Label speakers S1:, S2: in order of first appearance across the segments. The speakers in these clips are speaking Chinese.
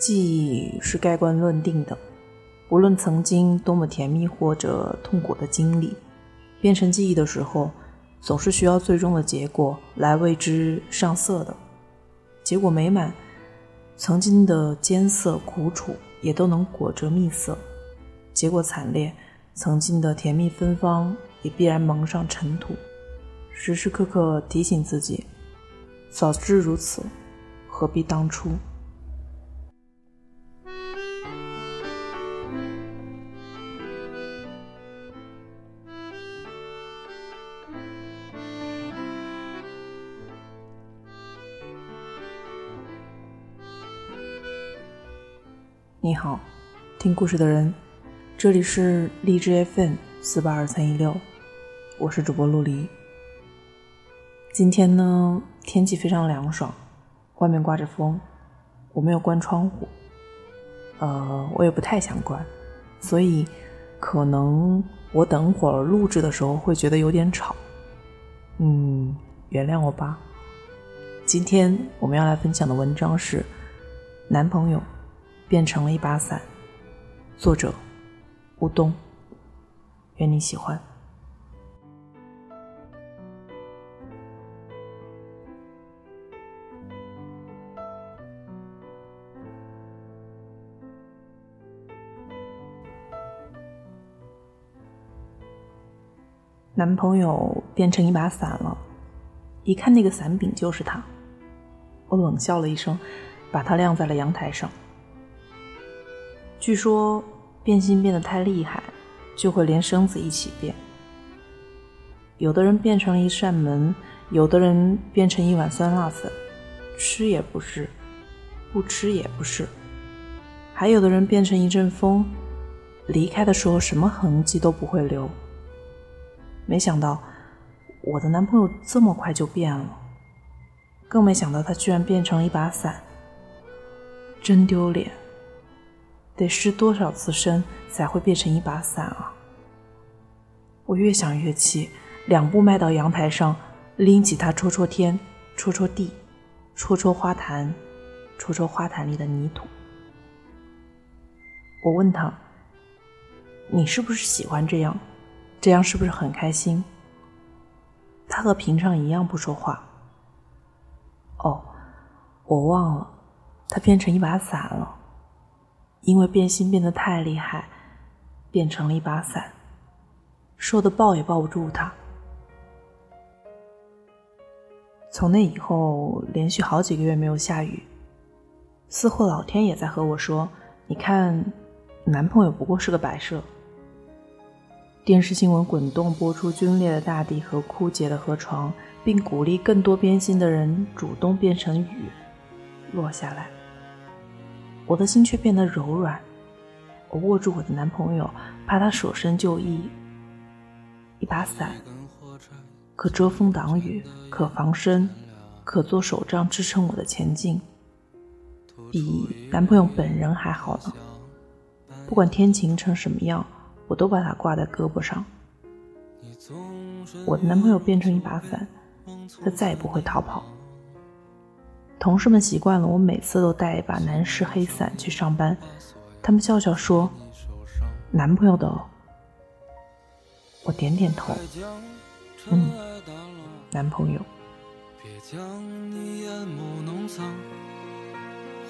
S1: 记忆是盖棺论定的，无论曾经多么甜蜜或者痛苦的经历，变成记忆的时候，总是需要最终的结果来为之上色的。结果美满，曾经的艰涩苦楚也都能裹着蜜色；结果惨烈，曾经的甜蜜芬芳也必然蒙上尘土。时时刻刻提醒自己，早知如此，何必当初。你好，听故事的人，这里是荔枝 FM 四八二三一六，我是主播陆离。今天呢，天气非常凉爽，外面刮着风，我没有关窗户，呃，我也不太想关，所以可能我等会儿录制的时候会觉得有点吵，嗯，原谅我吧。今天我们要来分享的文章是男朋友。变成了一把伞。作者：乌冬。愿你喜欢。男朋友变成一把伞了，一看那个伞柄就是他。我冷笑了一声，把他晾在了阳台上。据说变心变得太厉害，就会连生子一起变。有的人变成了一扇门，有的人变成一碗酸辣粉，吃也不是，不吃也不是。还有的人变成一阵风，离开的时候什么痕迹都不会留。没想到我的男朋友这么快就变了，更没想到他居然变成了一把伞，真丢脸。得湿多少次身才会变成一把伞啊！我越想越气，两步迈到阳台上，拎起它戳戳天，戳戳地，戳戳花坛，戳戳花坛里的泥土。我问他：“你是不是喜欢这样？这样是不是很开心？”他和平常一样不说话。哦，我忘了，他变成一把伞了。因为变心变得太厉害，变成了一把伞，瘦的抱也抱不住他。从那以后，连续好几个月没有下雨，似乎老天也在和我说：“你看，男朋友不过是个摆设。”电视新闻滚动播出皲裂的大地和枯竭的河床，并鼓励更多变心的人主动变成雨，落下来。我的心却变得柔软，我握住我的男朋友，怕他舍身救义。一把伞，可遮风挡雨，可防身，可做手杖支撑我的前进，比男朋友本人还好呢。不管天晴成什么样，我都把它挂在胳膊上。我的男朋友变成一把伞，他再也不会逃跑。同事们习惯了我每次都带一把男士黑伞去上班，他们笑笑说：“男朋友的。”我点点头，嗯，男朋友。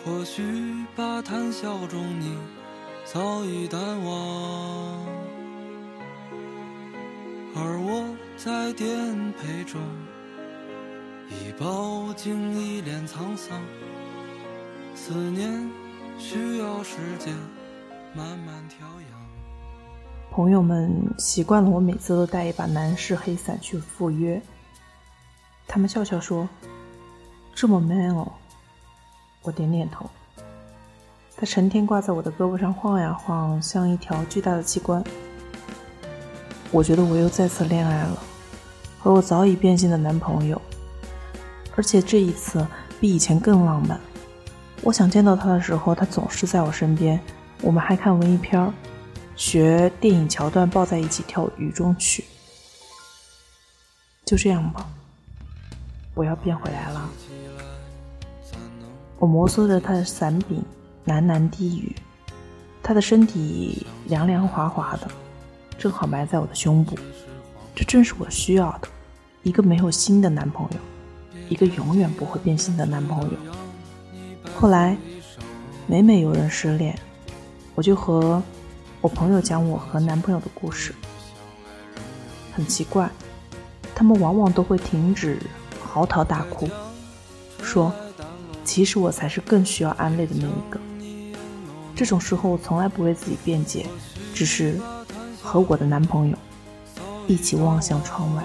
S1: 或许把谈笑中你早已淡忘，而我在颠沛中。已饱经一脸沧桑，思念需要时间慢慢调养。朋友们习惯了我每次都带一把男士黑伞去赴约，他们笑笑说：“这么 man 哦。”我点点头。他成天挂在我的胳膊上晃呀晃，像一条巨大的器官。我觉得我又再次恋爱了，和我早已变心的男朋友。而且这一次比以前更浪漫。我想见到他的时候，他总是在我身边。我们还看文艺片学电影桥段，抱在一起跳《雨中曲》。就这样吧，我要变回来了。我摩挲着他的伞柄，喃喃低语。他的身体凉凉滑滑的，正好埋在我的胸部。这正是我需要的，一个没有心的男朋友，一个永远不会变心的男朋友。后来，每每有人失恋，我就和我朋友讲我和男朋友的故事。很奇怪，他们往往都会停止嚎啕大哭，说：“其实我才是更需要安慰的那一个。”这种时候，我从来不为自己辩解，只是和我的男朋友一起望向窗外。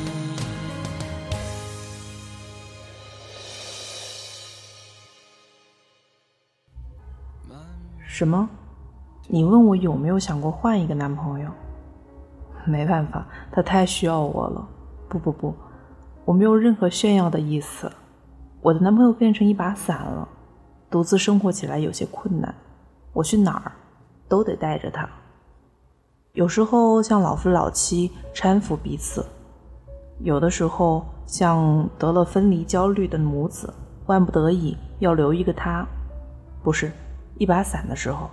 S1: 什么？你问我有没有想过换一个男朋友？没办法，他太需要我了。不不不，我没有任何炫耀的意思。我的男朋友变成一把伞了，独自生活起来有些困难。我去哪儿都得带着他。有时候像老夫老妻搀扶彼此，有的时候像得了分离焦虑的母子，万不得已要留一个他。不是。一把伞的时候，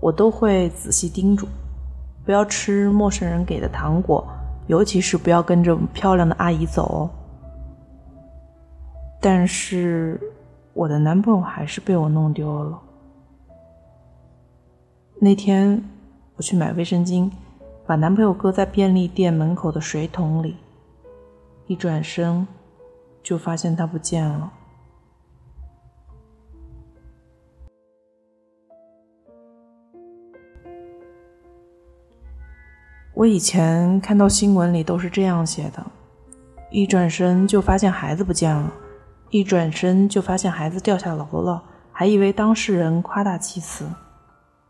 S1: 我都会仔细叮嘱，不要吃陌生人给的糖果，尤其是不要跟着漂亮的阿姨走哦。但是，我的男朋友还是被我弄丢了。那天我去买卫生巾，把男朋友搁在便利店门口的水桶里，一转身就发现他不见了。我以前看到新闻里都是这样写的：一转身就发现孩子不见了，一转身就发现孩子掉下楼了，还以为当事人夸大其词，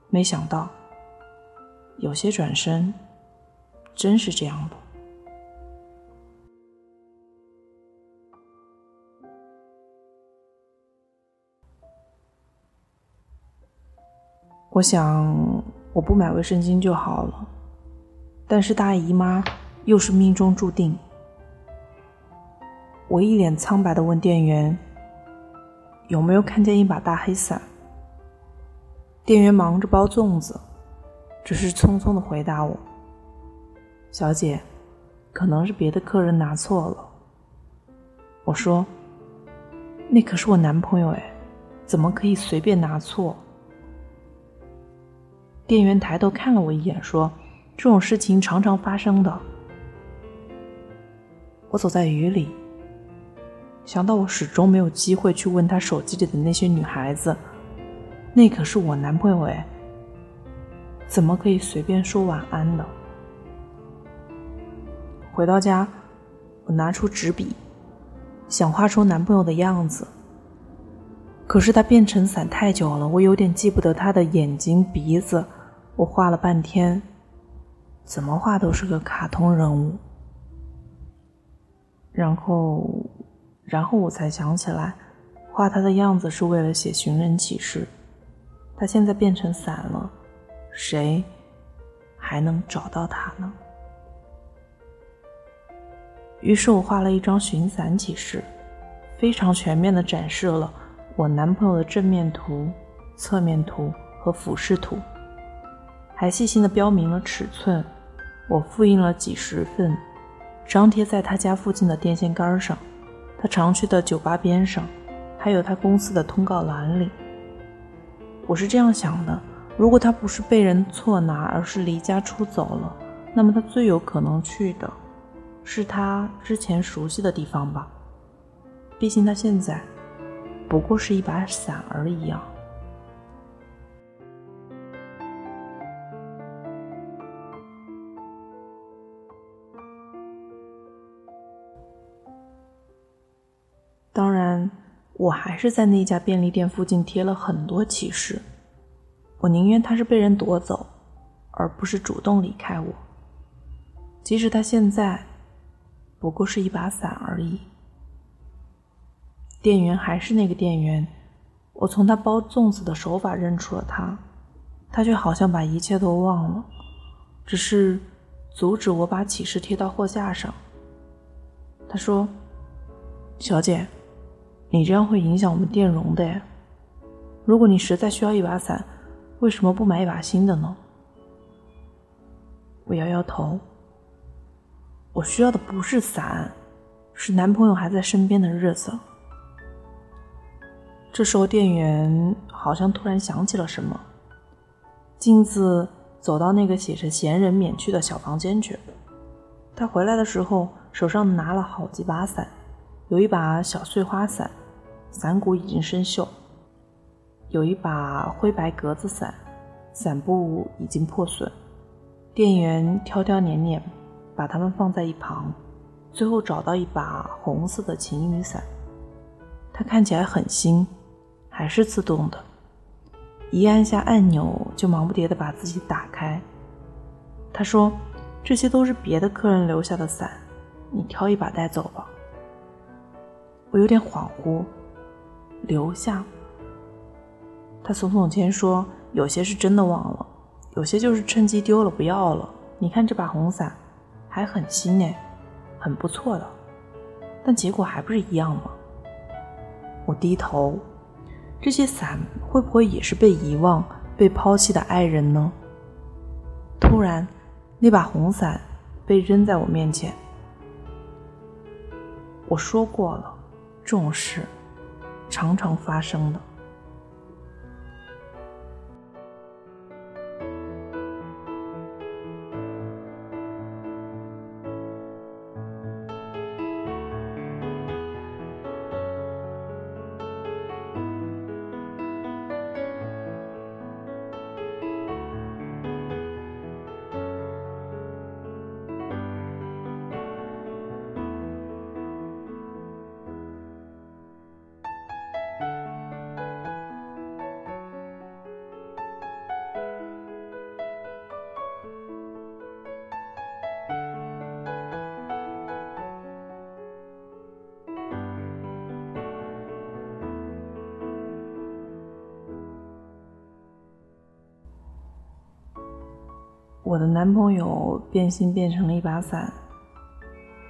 S1: 没想到有些转身真是这样的。我想，我不买卫生巾就好了。但是大姨妈又是命中注定。我一脸苍白的问店员：“有没有看见一把大黑伞？”店员忙着包粽子，只是匆匆的回答我：“小姐，可能是别的客人拿错了。”我说：“那可是我男朋友哎，怎么可以随便拿错？”店员抬头看了我一眼，说。这种事情常常发生的。我走在雨里，想到我始终没有机会去问他手机里的那些女孩子，那可是我男朋友哎，怎么可以随便说晚安呢？回到家，我拿出纸笔，想画出男朋友的样子。可是他变成伞太久了，我有点记不得他的眼睛、鼻子，我画了半天。怎么画都是个卡通人物，然后，然后我才想起来，画他的样子是为了写寻人启事。他现在变成伞了，谁还能找到他呢？于是我画了一张寻伞启事，非常全面的展示了我男朋友的正面图、侧面图和俯视图，还细心的标明了尺寸。我复印了几十份，张贴在他家附近的电线杆上，他常去的酒吧边上，还有他公司的通告栏里。我是这样想的：如果他不是被人错拿，而是离家出走了，那么他最有可能去的，是他之前熟悉的地方吧。毕竟他现在不过是一把伞而已啊。我还是在那家便利店附近贴了很多启示。我宁愿他是被人夺走，而不是主动离开我。即使他现在不过是一把伞而已。店员还是那个店员，我从他包粽子的手法认出了他，他却好像把一切都忘了，只是阻止我把启示贴到货架上。他说：“小姐。”你这样会影响我们电容的！如果你实在需要一把伞，为什么不买一把新的呢？我摇摇头。我需要的不是伞，是男朋友还在身边的日子。这时候，店员好像突然想起了什么，径自走到那个写着“闲人免去”的小房间去。他回来的时候，手上拿了好几把伞，有一把小碎花伞。伞骨已经生锈，有一把灰白格子伞，伞布已经破损。店员挑挑拣拣，把它们放在一旁，最后找到一把红色的晴雨伞。它看起来很新，还是自动的，一按下按钮就忙不迭地把自己打开。他说：“这些都是别的客人留下的伞，你挑一把带走吧。”我有点恍惚。留下。他耸耸肩说：“有些是真的忘了，有些就是趁机丢了不要了。你看这把红伞，还很新呢，很不错的。但结果还不是一样吗？”我低头，这些伞会不会也是被遗忘、被抛弃的爱人呢？突然，那把红伞被扔在我面前。我说过了，这种事。常常发生的。我的男朋友变心变成了一把伞，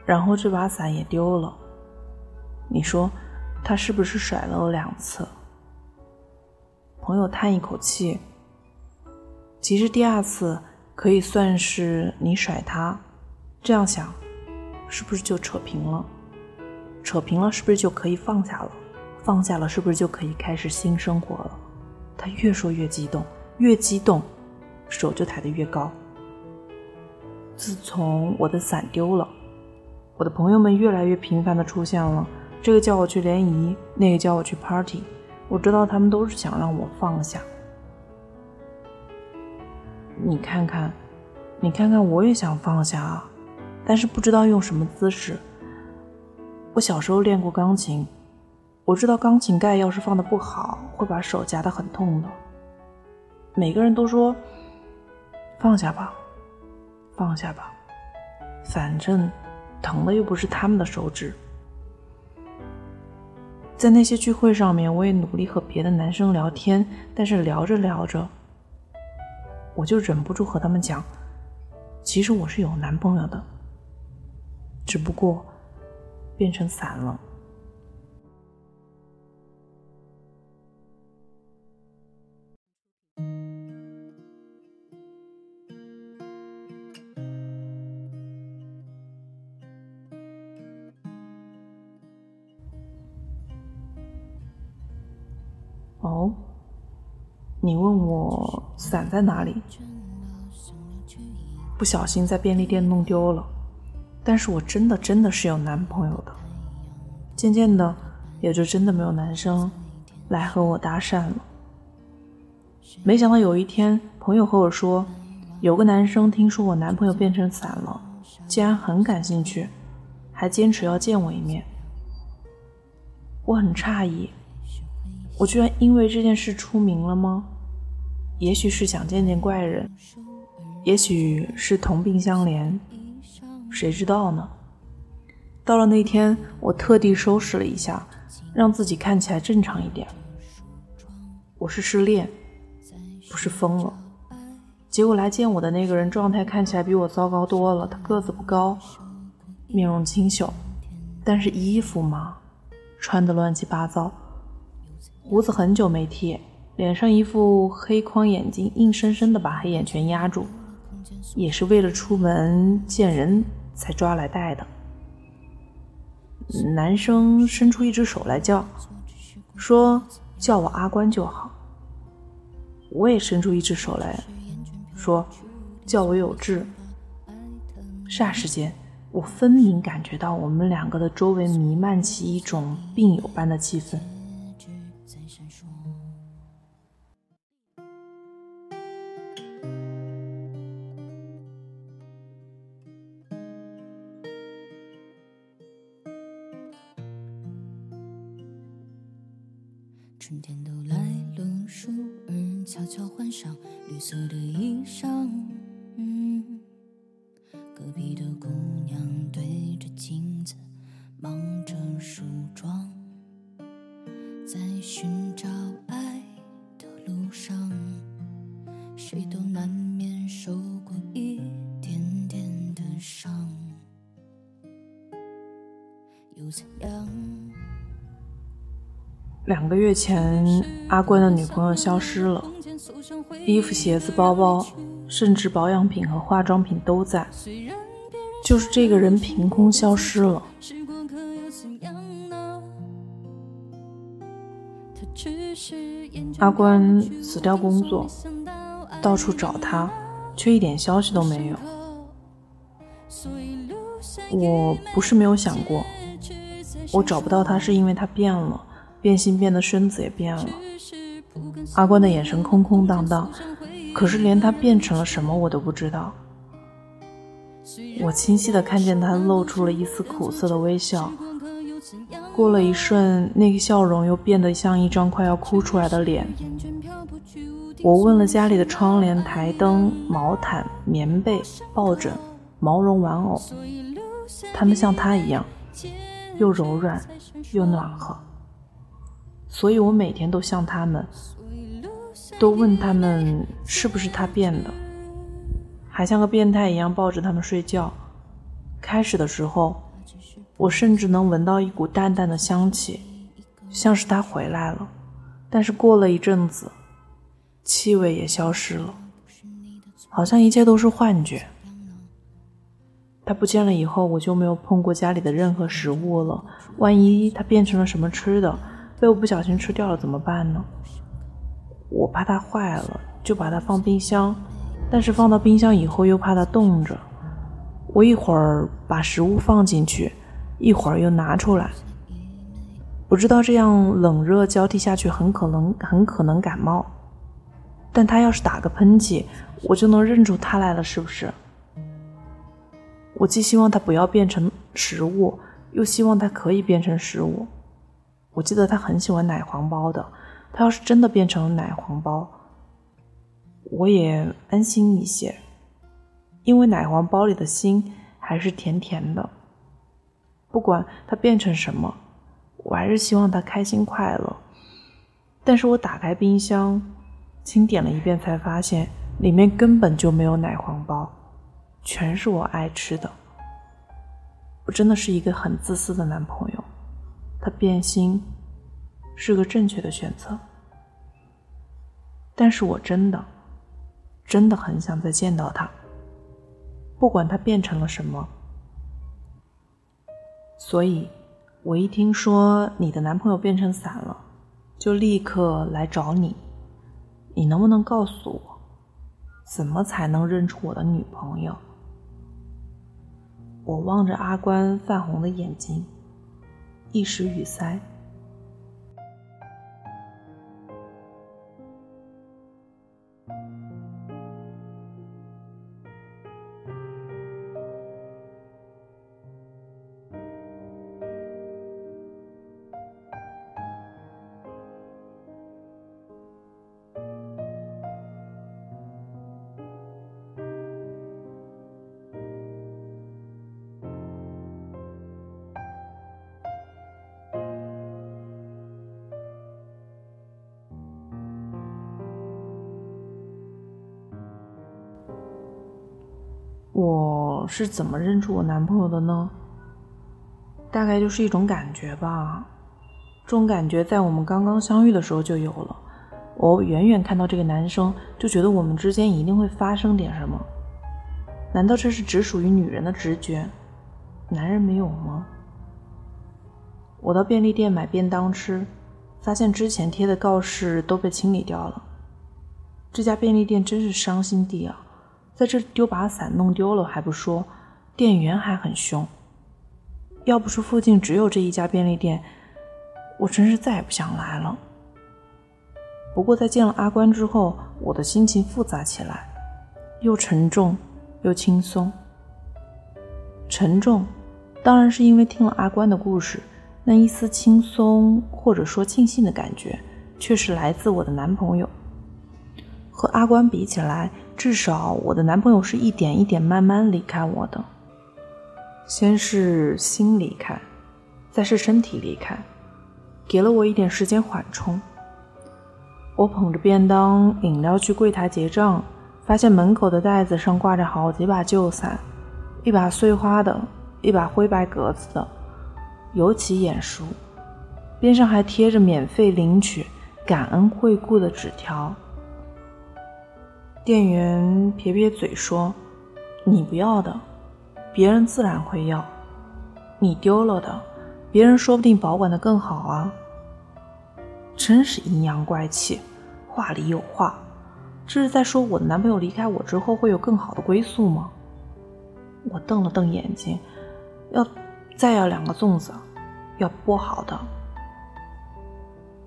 S1: 然后这把伞也丢了。你说他是不是甩了我两次？朋友叹一口气。其实第二次可以算是你甩他，这样想，是不是就扯平了？扯平了是不是就可以放下了？放下了是不是就可以开始新生活了？他越说越激动，越激动，手就抬得越高。自从我的伞丢了，我的朋友们越来越频繁的出现了。这个叫我去联谊，那个叫我去 party。我知道他们都是想让我放下。你看看，你看看，我也想放下啊，但是不知道用什么姿势。我小时候练过钢琴，我知道钢琴盖要是放的不好，会把手夹得很痛的。每个人都说放下吧。放下吧，反正疼的又不是他们的手指。在那些聚会上面，我也努力和别的男生聊天，但是聊着聊着，我就忍不住和他们讲，其实我是有男朋友的，只不过变成伞了。你问我伞在哪里？不小心在便利店弄丢了，但是我真的真的是有男朋友的。渐渐的，也就真的没有男生来和我搭讪了。没想到有一天，朋友和我说，有个男生听说我男朋友变成伞了，竟然很感兴趣，还坚持要见我一面。我很诧异，我居然因为这件事出名了吗？也许是想见见怪人，也许是同病相怜，谁知道呢？到了那天，我特地收拾了一下，让自己看起来正常一点。我是失恋，不是疯了。结果来见我的那个人状态看起来比我糟糕多了。他个子不高，面容清秀，但是衣服嘛，穿的乱七八糟，胡子很久没剃。脸上一副黑框眼镜，硬生生的把黑眼圈压住，也是为了出门见人才抓来戴的。男生伸出一只手来叫，说叫我阿关就好。我也伸出一只手来说，叫我有志。霎时间，我分明感觉到我们两个的周围弥漫起一种病友般的气氛。寻找爱的路上，谁都难免受过一点点的伤，两个月前，阿关的女朋友消失了，衣服、鞋子、包包，甚至保养品和化妆品都在，就是这个人凭空消失了。阿关辞掉工作，到处找他，却一点消息都没有。我不是没有想过，我找不到他是因为他变了。变心变的身子也变了，阿关的眼神空空荡荡，可是连他变成了什么我都不知道。我清晰的看见他露出了一丝苦涩的微笑，过了一瞬，那个笑容又变得像一张快要哭出来的脸。我问了家里的窗帘、台灯、毛毯、棉被、抱枕、毛绒玩偶，他们像他一样，又柔软又暖和。所以我每天都像他们，都问他们是不是他变的，还像个变态一样抱着他们睡觉。开始的时候，我甚至能闻到一股淡淡的香气，像是他回来了。但是过了一阵子，气味也消失了，好像一切都是幻觉。他不见了以后，我就没有碰过家里的任何食物了。万一他变成了什么吃的？被我不小心吃掉了怎么办呢？我怕它坏了，就把它放冰箱，但是放到冰箱以后又怕它冻着。我一会儿把食物放进去，一会儿又拿出来。我知道这样冷热交替下去很可能很可能感冒，但他要是打个喷嚏，我就能认出他来了，是不是？我既希望他不要变成食物，又希望他可以变成食物。我记得他很喜欢奶黄包的，他要是真的变成奶黄包，我也安心一些，因为奶黄包里的心还是甜甜的。不管他变成什么，我还是希望他开心快乐。但是我打开冰箱，清点了一遍，才发现里面根本就没有奶黄包，全是我爱吃的。我真的是一个很自私的男朋友。他变心是个正确的选择，但是我真的真的很想再见到他，不管他变成了什么。所以，我一听说你的男朋友变成伞了，就立刻来找你。你能不能告诉我，怎么才能认出我的女朋友？我望着阿关泛红的眼睛。一时语塞，是怎么认出我男朋友的呢？大概就是一种感觉吧。这种感觉在我们刚刚相遇的时候就有了。我远远看到这个男生，就觉得我们之间一定会发生点什么。难道这是只属于女人的直觉？男人没有吗？我到便利店买便当吃，发现之前贴的告示都被清理掉了。这家便利店真是伤心地啊！在这丢把伞弄丢了还不说，店员还很凶。要不是附近只有这一家便利店，我真是再也不想来了。不过在见了阿关之后，我的心情复杂起来，又沉重。又轻松，沉重，当然是因为听了阿关的故事，那一丝轻松或者说庆幸的感觉，却是来自我的男朋友。和阿关比起来，至少我的男朋友是一点一点慢慢离开我的。先是心离开，再是身体离开，给了我一点时间缓冲。我捧着便当、饮料去柜台结账。发现门口的袋子上挂着好几把旧伞，一把碎花的，一把灰白格子的，尤其眼熟。边上还贴着免费领取、感恩惠顾的纸条。店员撇撇嘴说：“你不要的，别人自然会要；你丢了的，别人说不定保管的更好啊。”真是阴阳怪气，话里有话。这是在说我的男朋友离开我之后会有更好的归宿吗？我瞪了瞪眼睛，要再要两个粽子，要剥好的。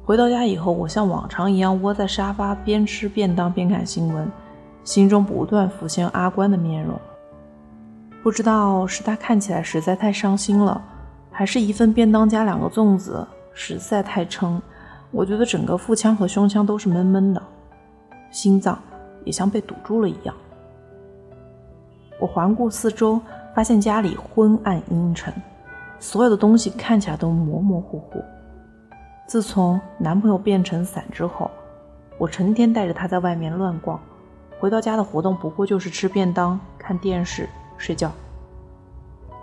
S1: 回到家以后，我像往常一样窝在沙发，边吃便当边看新闻，心中不断浮现阿关的面容。不知道是他看起来实在太伤心了，还是一份便当加两个粽子实在太撑。我觉得整个腹腔和胸腔都是闷闷的。心脏也像被堵住了一样。我环顾四周，发现家里昏暗阴沉，所有的东西看起来都模模糊糊。自从男朋友变成伞之后，我成天带着他在外面乱逛，回到家的活动不过就是吃便当、看电视、睡觉。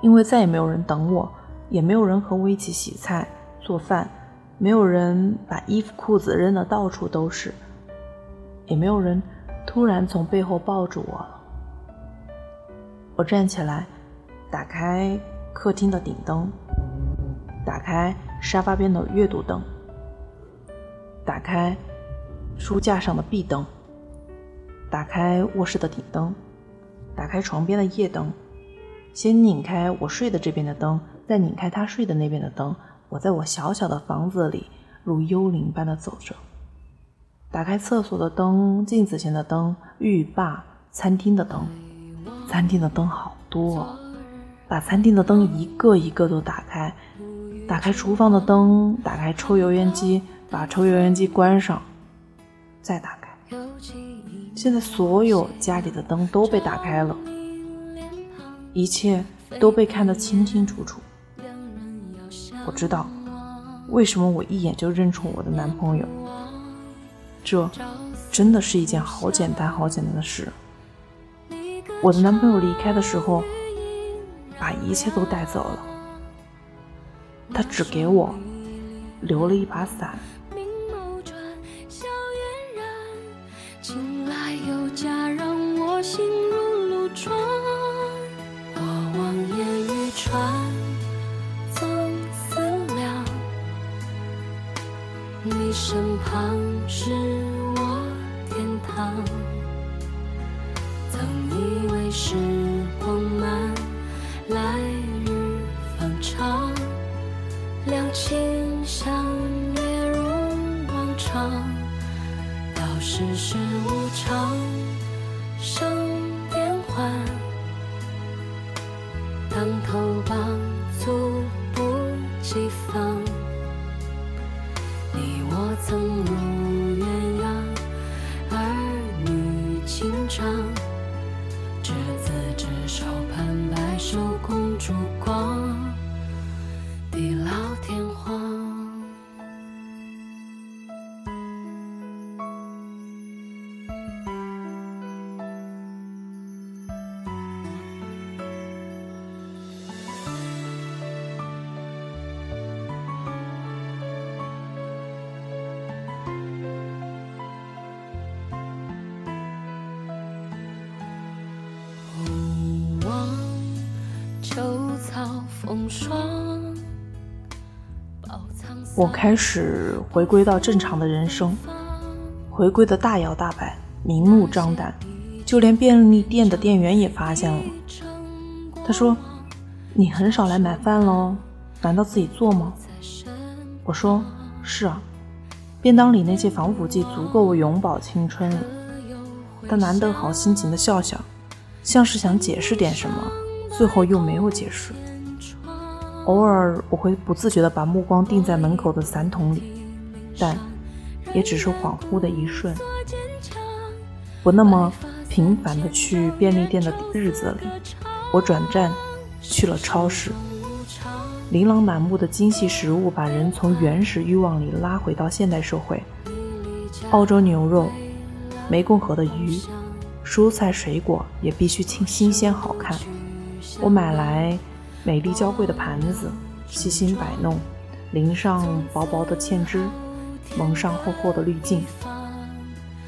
S1: 因为再也没有人等我，也没有人和我一起洗菜做饭，没有人把衣服裤子扔得到处都是。也没有人突然从背后抱住我了。我站起来，打开客厅的顶灯，打开沙发边的阅读灯，打开书架上的壁灯，打开卧室的顶灯，打开床边的夜灯。先拧开我睡的这边的灯，再拧开他睡的那边的灯。我在我小小的房子里，如幽灵般的走着。打开厕所的灯，镜子前的灯，浴霸，餐厅的灯，餐厅的灯好多，哦把餐厅的灯一个一个都打开，打开厨房的灯，打开抽油烟机，把抽油烟机关上，再打。现在所有家里的灯都被打开了，一切都被看得清清楚楚。我知道，为什么我一眼就认出我的男朋友。这真的是一件好简单、好简单的事。我的男朋友离开的时候，把一切都带走了，他只给我留了一把伞。
S2: 身旁是我天堂，曾以为时光慢，来日方长，两情相悦如往常，到世事无常，生变幻，当头棒猝不及防。曾如
S1: 我开始回归到正常的人生，回归的大摇大摆，明目张胆，就连便利店的店员也发现了。他说：“你很少来买饭喽？难道自己做吗？”我说：“是啊，便当里那些防腐剂足够我永葆青春了。”他难得好心情的笑笑，像是想解释点什么，最后又没有解释。偶尔我会不自觉地把目光定在门口的散桶里，但也只是恍惚的一瞬。不那么频繁的去便利店的日子里，我转战去了超市。琳琅满目的精细食物把人从原始欲望里拉回到现代社会。澳洲牛肉、湄公河的鱼、蔬菜水果也必须清新鲜好看。我买来。美丽娇贵的盘子，细心摆弄，淋上薄薄的芡汁，蒙上厚厚的滤镜。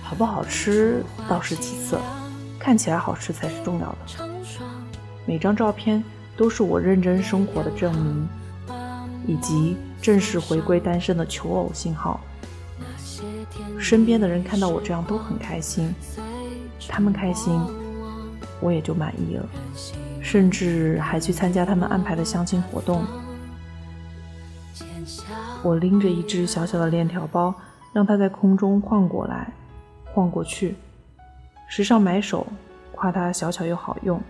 S1: 好不好吃倒是其次，看起来好吃才是重要的。每张照片都是我认真生活的证明，以及正式回归单身的求偶信号。身边的人看到我这样都很开心，他们开心，我也就满意了。甚至还去参加他们安排的相亲活动。我拎着一只小小的链条包，让它在空中晃过来，晃过去。时尚买手夸它小巧又好用，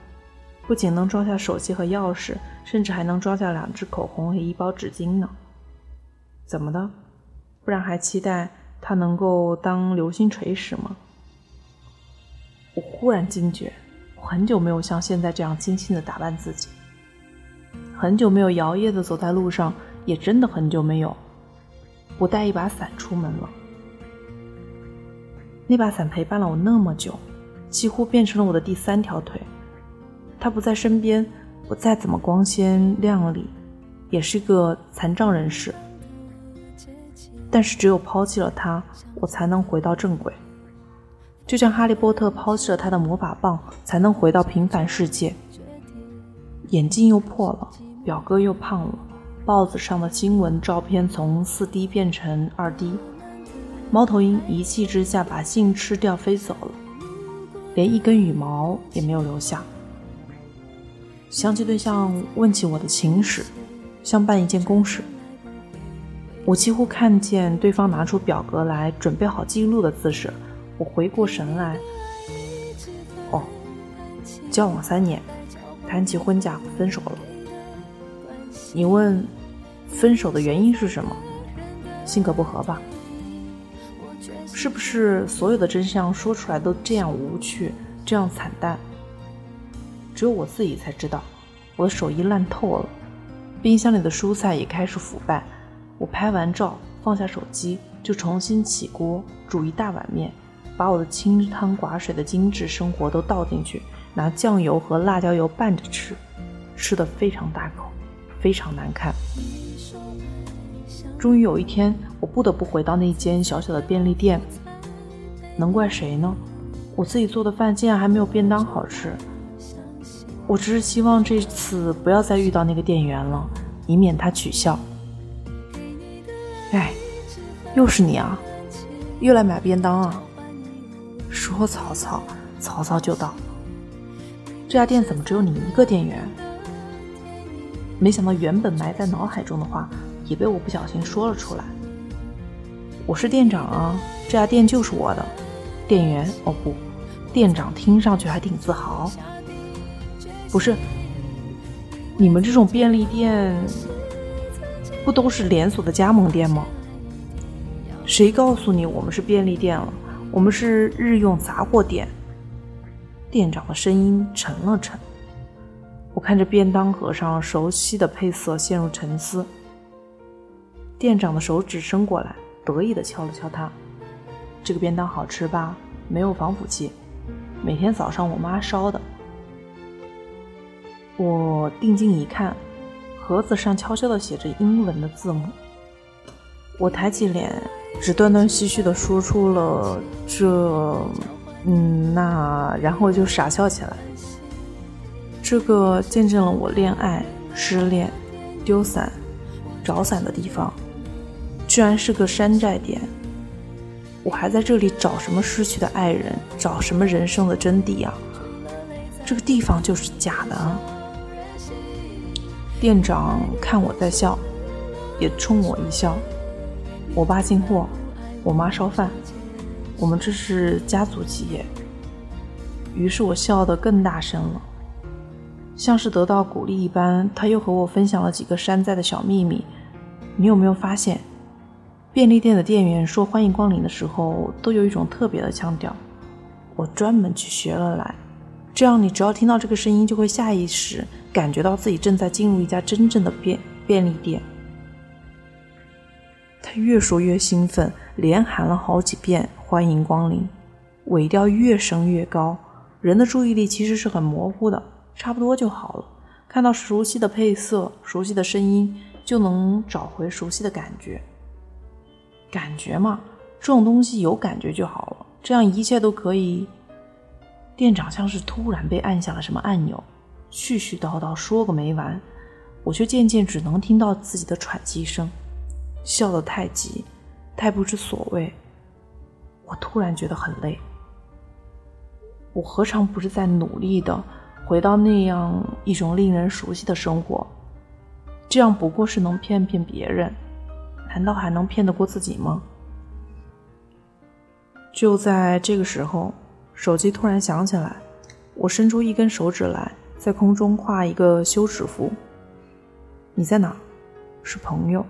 S1: 不仅能装下手机和钥匙，甚至还能装下两支口红和一包纸巾呢。怎么的？不然还期待它能够当流星锤使吗？我忽然惊觉。很久没有像现在这样精心的打扮自己，很久没有摇曳的走在路上，也真的很久没有不带一把伞出门了。那把伞陪伴了我那么久，几乎变成了我的第三条腿。它不在身边，我再怎么光鲜亮丽，也是个残障人士。但是只有抛弃了它，我才能回到正轨。就像哈利波特抛弃了他的魔法棒，才能回到平凡世界。眼镜又破了，表哥又胖了，报纸上的新闻照片从四 D 变成二 D，猫头鹰一气之下把信吃掉飞走了，连一根羽毛也没有留下。相亲对象问起我的情史，像办一件公事。我几乎看见对方拿出表格来，准备好记录的姿势。我回过神来，哦，交往三年，谈起婚嫁分手了。你问分手的原因是什么？性格不合吧？是不是所有的真相说出来都这样无趣，这样惨淡？只有我自己才知道，我的手艺烂透了，冰箱里的蔬菜也开始腐败。我拍完照，放下手机，就重新起锅煮一大碗面。把我的清汤寡水的精致生活都倒进去，拿酱油和辣椒油拌着吃，吃的非常大口，非常难看。终于有一天，我不得不回到那间小小的便利店。能怪谁呢？我自己做的饭竟然还没有便当好吃。我只是希望这次不要再遇到那个店员了，以免他取笑。哎，又是你啊，又来买便当啊！说曹操，曹操就到。这家店怎么只有你一个店员？没想到原本埋在脑海中的话，也被我不小心说了出来。我是店长啊，这家店就是我的。店员哦不，店长听上去还挺自豪。不是，你们这种便利店不都是连锁的加盟店吗？谁告诉你我们是便利店了？我们是日用杂货店。店长的声音沉了沉。我看着便当盒上熟悉的配色，陷入沉思。店长的手指伸过来，得意地敲了敲它。这个便当好吃吧？没有防腐剂，每天早上我妈烧的。我定睛一看，盒子上悄悄地写着英文的字母。我抬起脸。只断断续续的说出了这，嗯，那，然后就傻笑起来。这个见证了我恋爱、失恋、丢伞、找伞的地方，居然是个山寨店。我还在这里找什么失去的爱人，找什么人生的真谛啊？这个地方就是假的啊！店长看我在笑，也冲我一笑。我爸进货，我妈烧饭，我们这是家族企业。于是我笑得更大声了，像是得到鼓励一般。他又和我分享了几个山寨的小秘密。你有没有发现？便利店的店员说“欢迎光临”的时候，都有一种特别的腔调。我专门去学了来，这样你只要听到这个声音，就会下意识感觉到自己正在进入一家真正的便便利店。他越说越兴奋，连喊了好几遍“欢迎光临”，尾调越升越高。人的注意力其实是很模糊的，差不多就好了。看到熟悉的配色、熟悉的声音，就能找回熟悉的感觉。感觉嘛，这种东西有感觉就好了，这样一切都可以。店长像是突然被按下了什么按钮，絮絮叨叨说个没完，我却渐渐只能听到自己的喘息声，笑得太急，太不知所谓。我突然觉得很累，我何尝不是在努力的回到那样一种令人熟悉的生活？这样不过是能骗骗别人。难道还能骗得过自己吗？就在这个时候，手机突然响起来，我伸出一根手指来，在空中画一个休止符。你在哪？是朋友，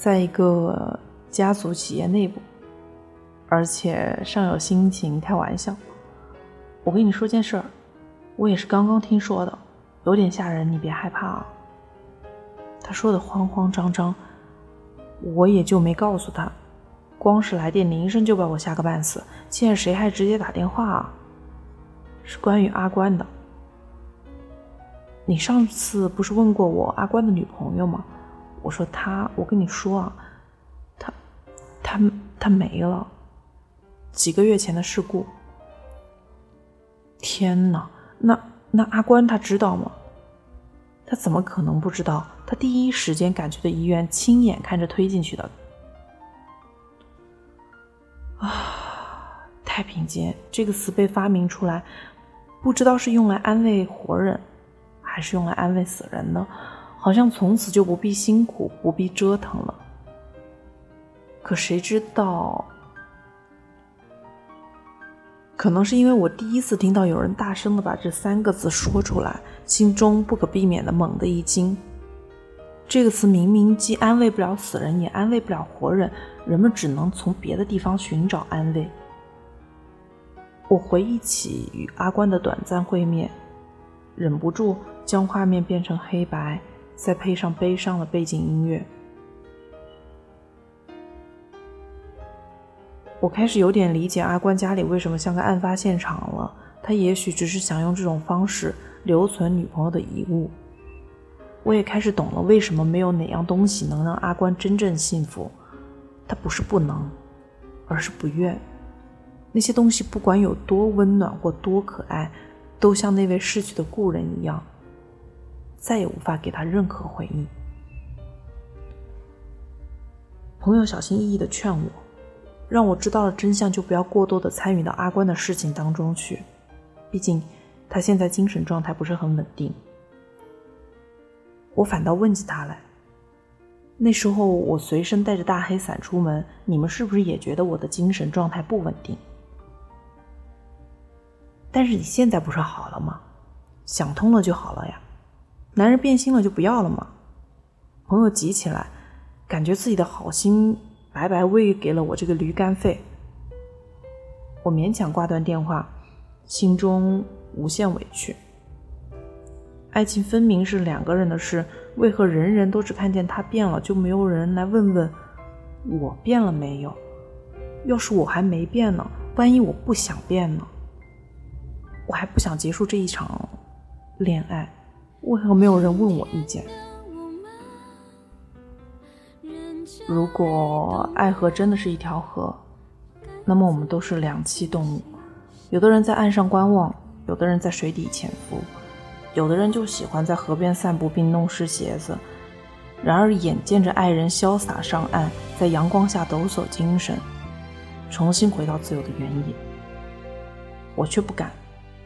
S1: 在一个家族企业内部，而且尚有心情开玩笑。我跟你说件事儿，我也是刚刚听说的，有点吓人，你别害怕啊。他说的慌慌张张。我也就没告诉他，光是来电铃声就把我吓个半死。现在谁还直接打电话啊？是关于阿关的。你上次不是问过我阿关的女朋友吗？我说他，我跟你说啊，他，他，他没了，几个月前的事故。天哪，那那阿关他知道吗？他怎么可能不知道？他第一时间赶去的医院，亲眼看着推进去的。啊，太平间这个词被发明出来，不知道是用来安慰活人，还是用来安慰死人的。好像从此就不必辛苦，不必折腾了。可谁知道？可能是因为我第一次听到有人大声的把这三个字说出来，心中不可避免的猛地一惊。这个词明明既安慰不了死人，也安慰不了活人，人们只能从别的地方寻找安慰。我回忆起与阿关的短暂会面，忍不住将画面变成黑白，再配上悲伤的背景音乐。我开始有点理解阿关家里为什么像个案发现场了，他也许只是想用这种方式留存女朋友的遗物。我也开始懂了，为什么没有哪样东西能让阿关真正幸福。他不是不能，而是不愿。那些东西不管有多温暖或多可爱，都像那位逝去的故人一样，再也无法给他任何回应。朋友小心翼翼的劝我，让我知道了真相就不要过多的参与到阿关的事情当中去，毕竟他现在精神状态不是很稳定。我反倒问起他来。那时候我随身带着大黑伞出门，你们是不是也觉得我的精神状态不稳定？但是你现在不是好了吗？想通了就好了呀。男人变心了就不要了吗？朋友急起来，感觉自己的好心白白喂给了我这个驴肝肺。我勉强挂断电话，心中无限委屈。爱情分明是两个人的事，为何人人都只看见他变了，就没有人来问问我变了没有？要是我还没变呢？万一我不想变呢？我还不想结束这一场恋爱，为何没有人问我意见？如果爱河真的是一条河，那么我们都是两栖动物，有的人在岸上观望，有的人在水底潜伏。有的人就喜欢在河边散步并弄湿鞋子，然而眼见着爱人潇洒上岸，在阳光下抖擞精神，重新回到自由的原野，我却不敢、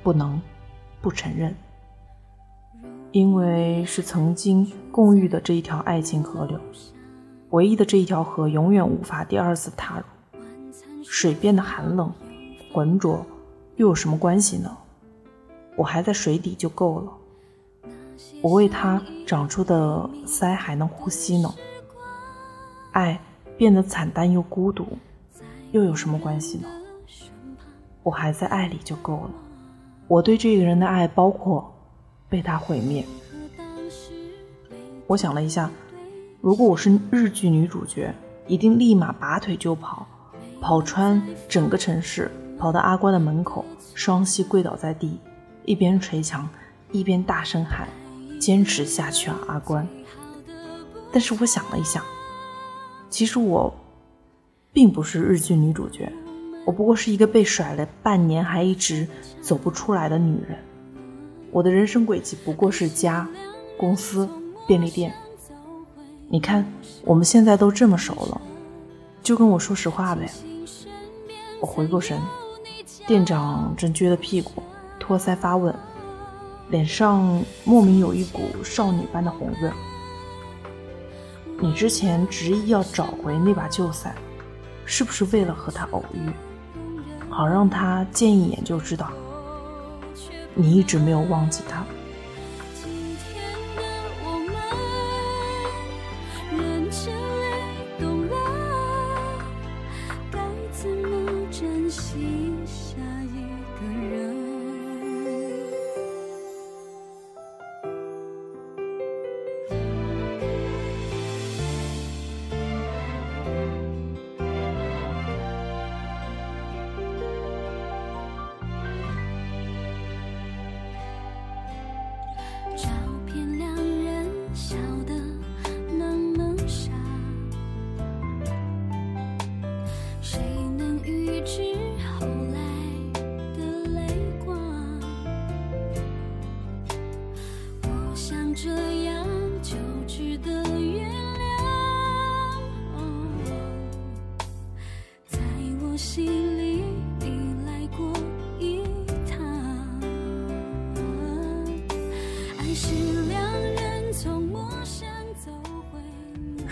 S1: 不能、不承认，因为是曾经共浴的这一条爱情河流，唯一的这一条河，永远无法第二次踏入。水变得寒冷、浑浊，又有什么关系呢？我还在水底就够了。我为他长出的腮还能呼吸呢。爱变得惨淡又孤独，又有什么关系呢？我还在爱里就够了。我对这个人的爱，包括被他毁灭。我想了一下，如果我是日剧女主角，一定立马拔腿就跑，跑穿整个城市，跑到阿关的门口，双膝跪倒在地，一边捶墙，一边大声喊。坚持下去啊，阿关！但是我想了一想，其实我并不是日剧女主角，我不过是一个被甩了半年还一直走不出来的女人。我的人生轨迹不过是家、公司、便利店。你看，我们现在都这么熟了，就跟我说实话呗。我回过神，店长正撅着屁股，托腮发问。脸上莫名有一股少女般的红润。你之前执意要找回那把旧伞，是不是为了和他偶遇，好让他见一眼就知道你一直没有忘记他？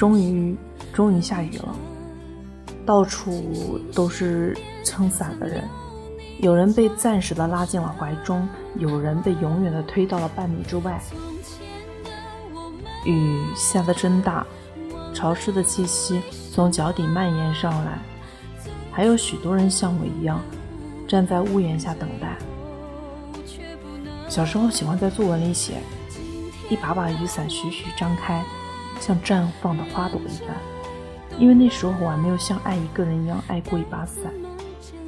S1: 终于，终于下雨了，到处都是撑伞的人，有人被暂时的拉进了怀中，有人被永远的推到了半米之外。雨下得真大，潮湿的气息从脚底蔓延上来，还有许多人像我一样，站在屋檐下等待。小时候喜欢在作文里写，一把把雨伞徐徐张开。像绽放的花朵一般，因为那时候我还没有像爱一个人一样爱过一把伞，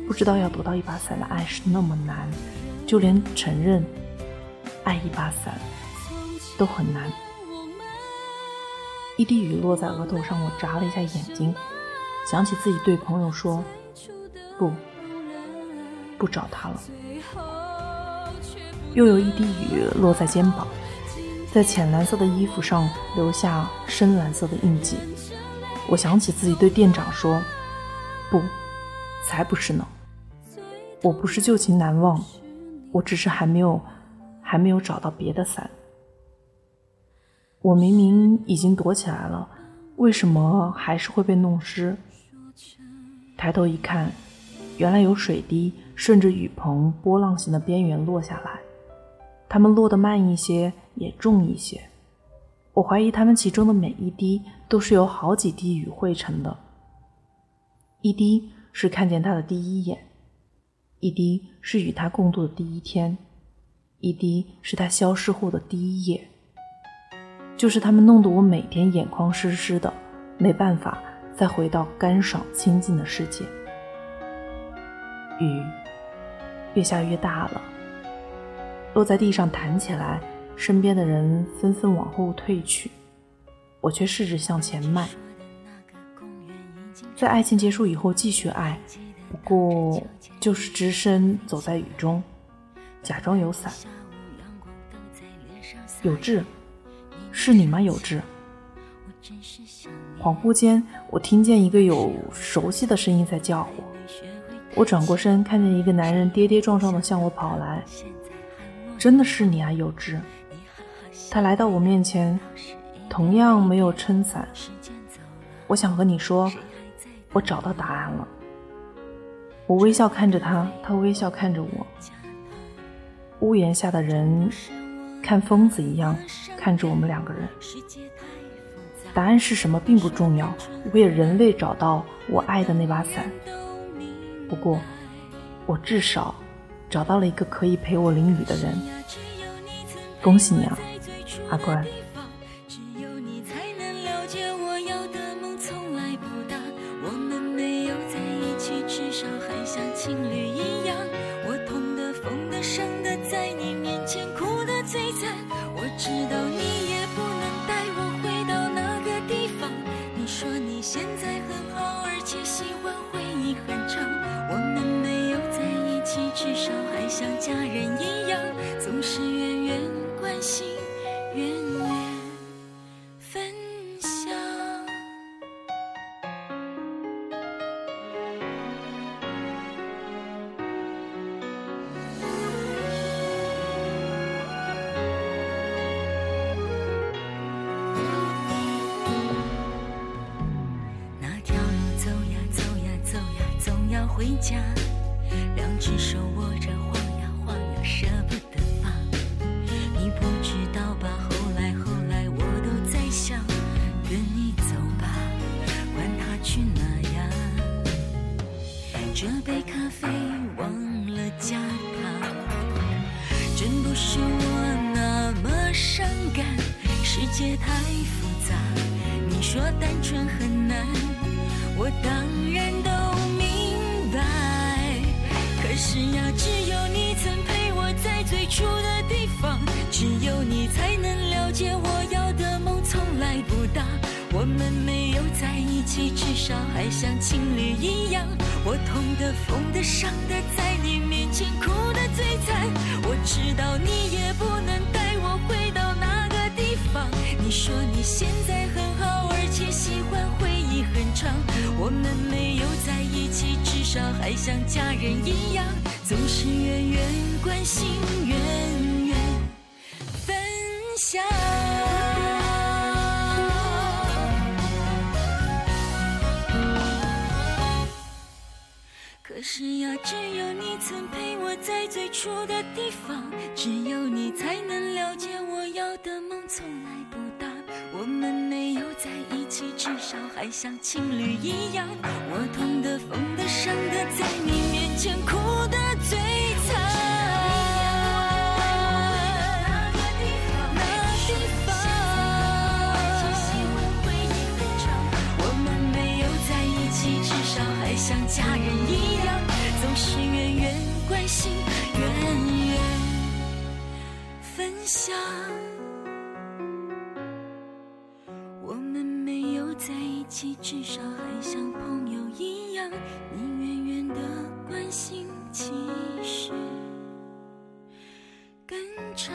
S1: 不知道要得到一把伞的爱是那么难，就连承认爱一把伞都很难。一滴雨落在额头上，我眨了一下眼睛，想起自己对朋友说：“不，不找他了。”又有一滴雨落在肩膀。在浅蓝色的衣服上留下深蓝色的印记。我想起自己对店长说：“不，才不是呢！我不是旧情难忘，我只是还没有，还没有找到别的伞。我明明已经躲起来了，为什么还是会被弄湿？”抬头一看，原来有水滴顺着雨棚波浪形的边缘落下来。它们落得慢一些，也重一些。我怀疑他们其中的每一滴都是由好几滴雨汇成的。一滴是看见他的第一眼，一滴是与他共度的第一天，一滴是他消失后的第一夜。就是他们弄得我每天眼眶湿湿的，没办法再回到干爽清静的世界。雨越下越大了。落在地上弹起来，身边的人纷纷往后退去，我却试着向前迈。在爱情结束以后继续爱，不过就是只身走在雨中，假装有伞。有志，是你吗？有志，
S2: 恍惚间，我听见一个有熟悉的声音在叫我。我转过身，看见一个男人跌跌撞撞地向我跑来。真的是你啊，有志！他来到我面前，同样没有撑伞。我想和你说，我找到答案了。我微笑看着他，他微笑看着我。屋檐下的人看疯子一样看着我们两个人。答案是什么并不重要，我也仍未找到我爱的那把伞。不过，我至少找到了一个可以陪我淋雨的人。恭喜你啊，阿关。还像家人一样，总是远远关心，远远分享。可是呀，只有你曾陪我在最初的地方，还像情侣一样。我痛的、疯的、伤的，在你面前哭得最惨。那地方，那地方。我们没有在一起，至少还像家人一样，总是远远关心，远远分享。在一起至少还像朋友一样你远远的关心其实更长。